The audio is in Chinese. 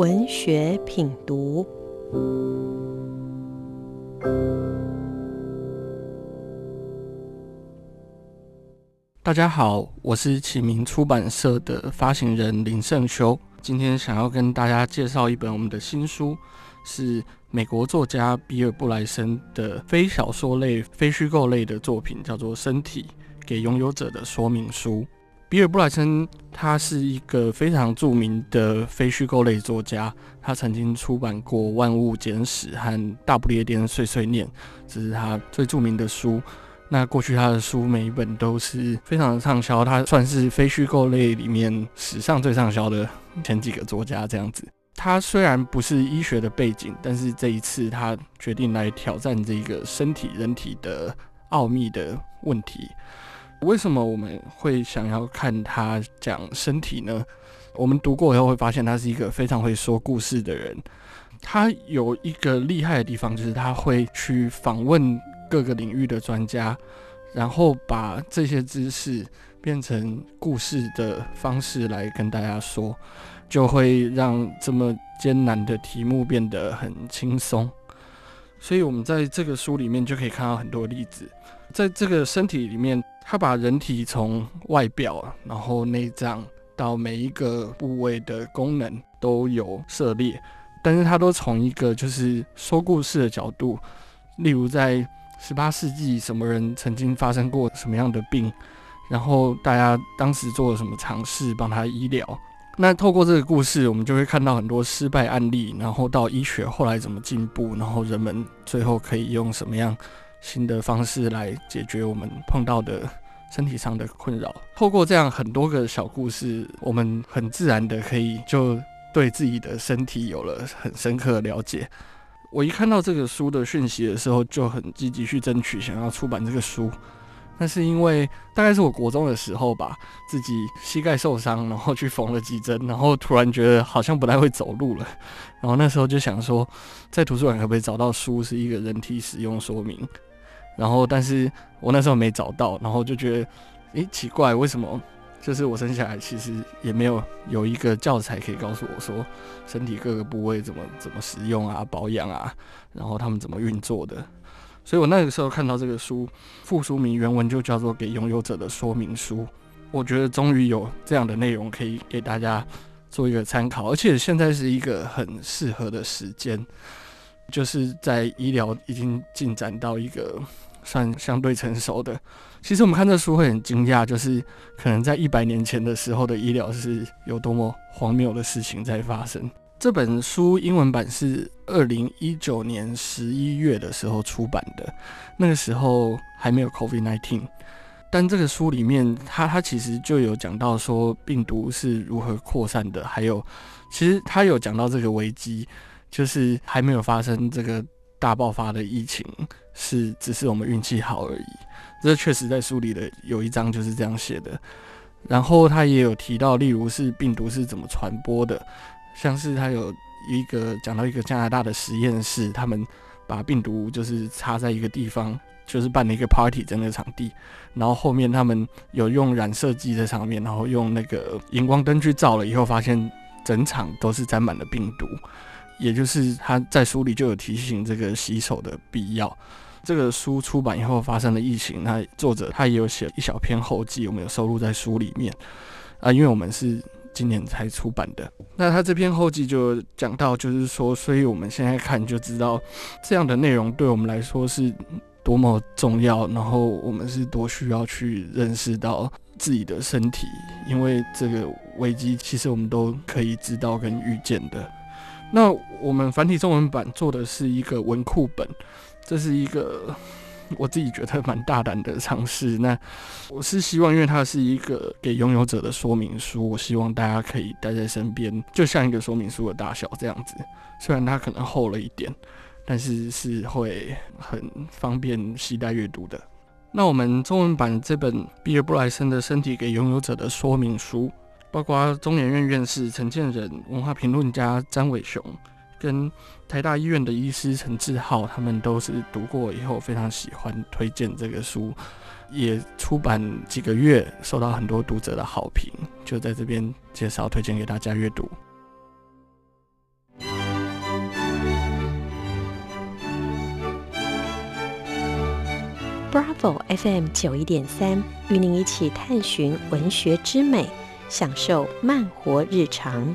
文学品读。大家好，我是启明出版社的发行人林胜修。今天想要跟大家介绍一本我们的新书，是美国作家比尔布莱森的非小说类、非虚构类的作品，叫做《身体给拥有者的说明书》。比尔布莱森他是一个非常著名的非虚构类作家，他曾经出版过《万物简史》和《大不列颠碎碎念》，这是他最著名的书。那过去他的书每一本都是非常畅销，他算是非虚构类里面史上最畅销的前几个作家这样子。他虽然不是医学的背景，但是这一次他决定来挑战这个身体人体的奥秘的问题。为什么我们会想要看他讲身体呢？我们读过以后会发现，他是一个非常会说故事的人。他有一个厉害的地方，就是他会去访问各个领域的专家，然后把这些知识变成故事的方式来跟大家说，就会让这么艰难的题目变得很轻松。所以，我们在这个书里面就可以看到很多例子，在这个身体里面。他把人体从外表，然后内脏到每一个部位的功能都有涉猎，但是他都从一个就是说故事的角度，例如在十八世纪什么人曾经发生过什么样的病，然后大家当时做了什么尝试帮他医疗。那透过这个故事，我们就会看到很多失败案例，然后到医学后来怎么进步，然后人们最后可以用什么样新的方式来解决我们碰到的。身体上的困扰，透过这样很多个小故事，我们很自然的可以就对自己的身体有了很深刻的了解。我一看到这个书的讯息的时候，就很积极去争取想要出版这个书。那是因为大概是我国中的时候吧，自己膝盖受伤，然后去缝了几针，然后突然觉得好像不太会走路了。然后那时候就想说，在图书馆可不可以找到书是一个人体使用说明？然后，但是我那时候没找到，然后就觉得，诶，奇怪，为什么？就是我生下来其实也没有有一个教材可以告诉我说，身体各个部位怎么怎么使用啊、保养啊，然后他们怎么运作的。所以我那个时候看到这个书，副书名原文就叫做《给拥有者的说明书》，我觉得终于有这样的内容可以给大家做一个参考，而且现在是一个很适合的时间。就是在医疗已经进展到一个算相对成熟的，其实我们看这书会很惊讶，就是可能在一百年前的时候的医疗是有多么荒谬的事情在发生。这本书英文版是二零一九年十一月的时候出版的，那个时候还没有 COVID nineteen，但这个书里面，它它其实就有讲到说病毒是如何扩散的，还有其实它有讲到这个危机。就是还没有发生这个大爆发的疫情，是只是我们运气好而已。这确实在书里的有一章就是这样写的。然后他也有提到，例如是病毒是怎么传播的，像是他有一个讲到一个加拿大的实验室，他们把病毒就是插在一个地方，就是办了一个 party 在那个场地，然后后面他们有用染色剂在上面，然后用那个荧光灯去照了以后，发现整场都是沾满了病毒。也就是他在书里就有提醒这个洗手的必要。这个书出版以后发生了疫情，那作者他也有写一小篇后记，我们有收录在书里面啊，因为我们是今年才出版的。那他这篇后记就讲到，就是说，所以我们现在看就知道这样的内容对我们来说是多么重要，然后我们是多需要去认识到自己的身体，因为这个危机其实我们都可以知道跟预见的。那我们繁体中文版做的是一个文库本，这是一个 我自己觉得蛮大胆的尝试。那我是希望，因为它是一个给拥有者的说明书，我希望大家可以带在身边，就像一个说明书的大小这样子。虽然它可能厚了一点，但是是会很方便携带阅读的。那我们中文版这本比尔布莱森的身体给拥有者的说明书。包括中研院院士陈建仁、文化评论家詹伟雄，跟台大医院的医师陈志浩，他们都是读过以后非常喜欢推荐这个书，也出版几个月，受到很多读者的好评，就在这边介绍推荐给大家阅读。Bravo FM 九一点三，与您一起探寻文学之美。享受慢活日常。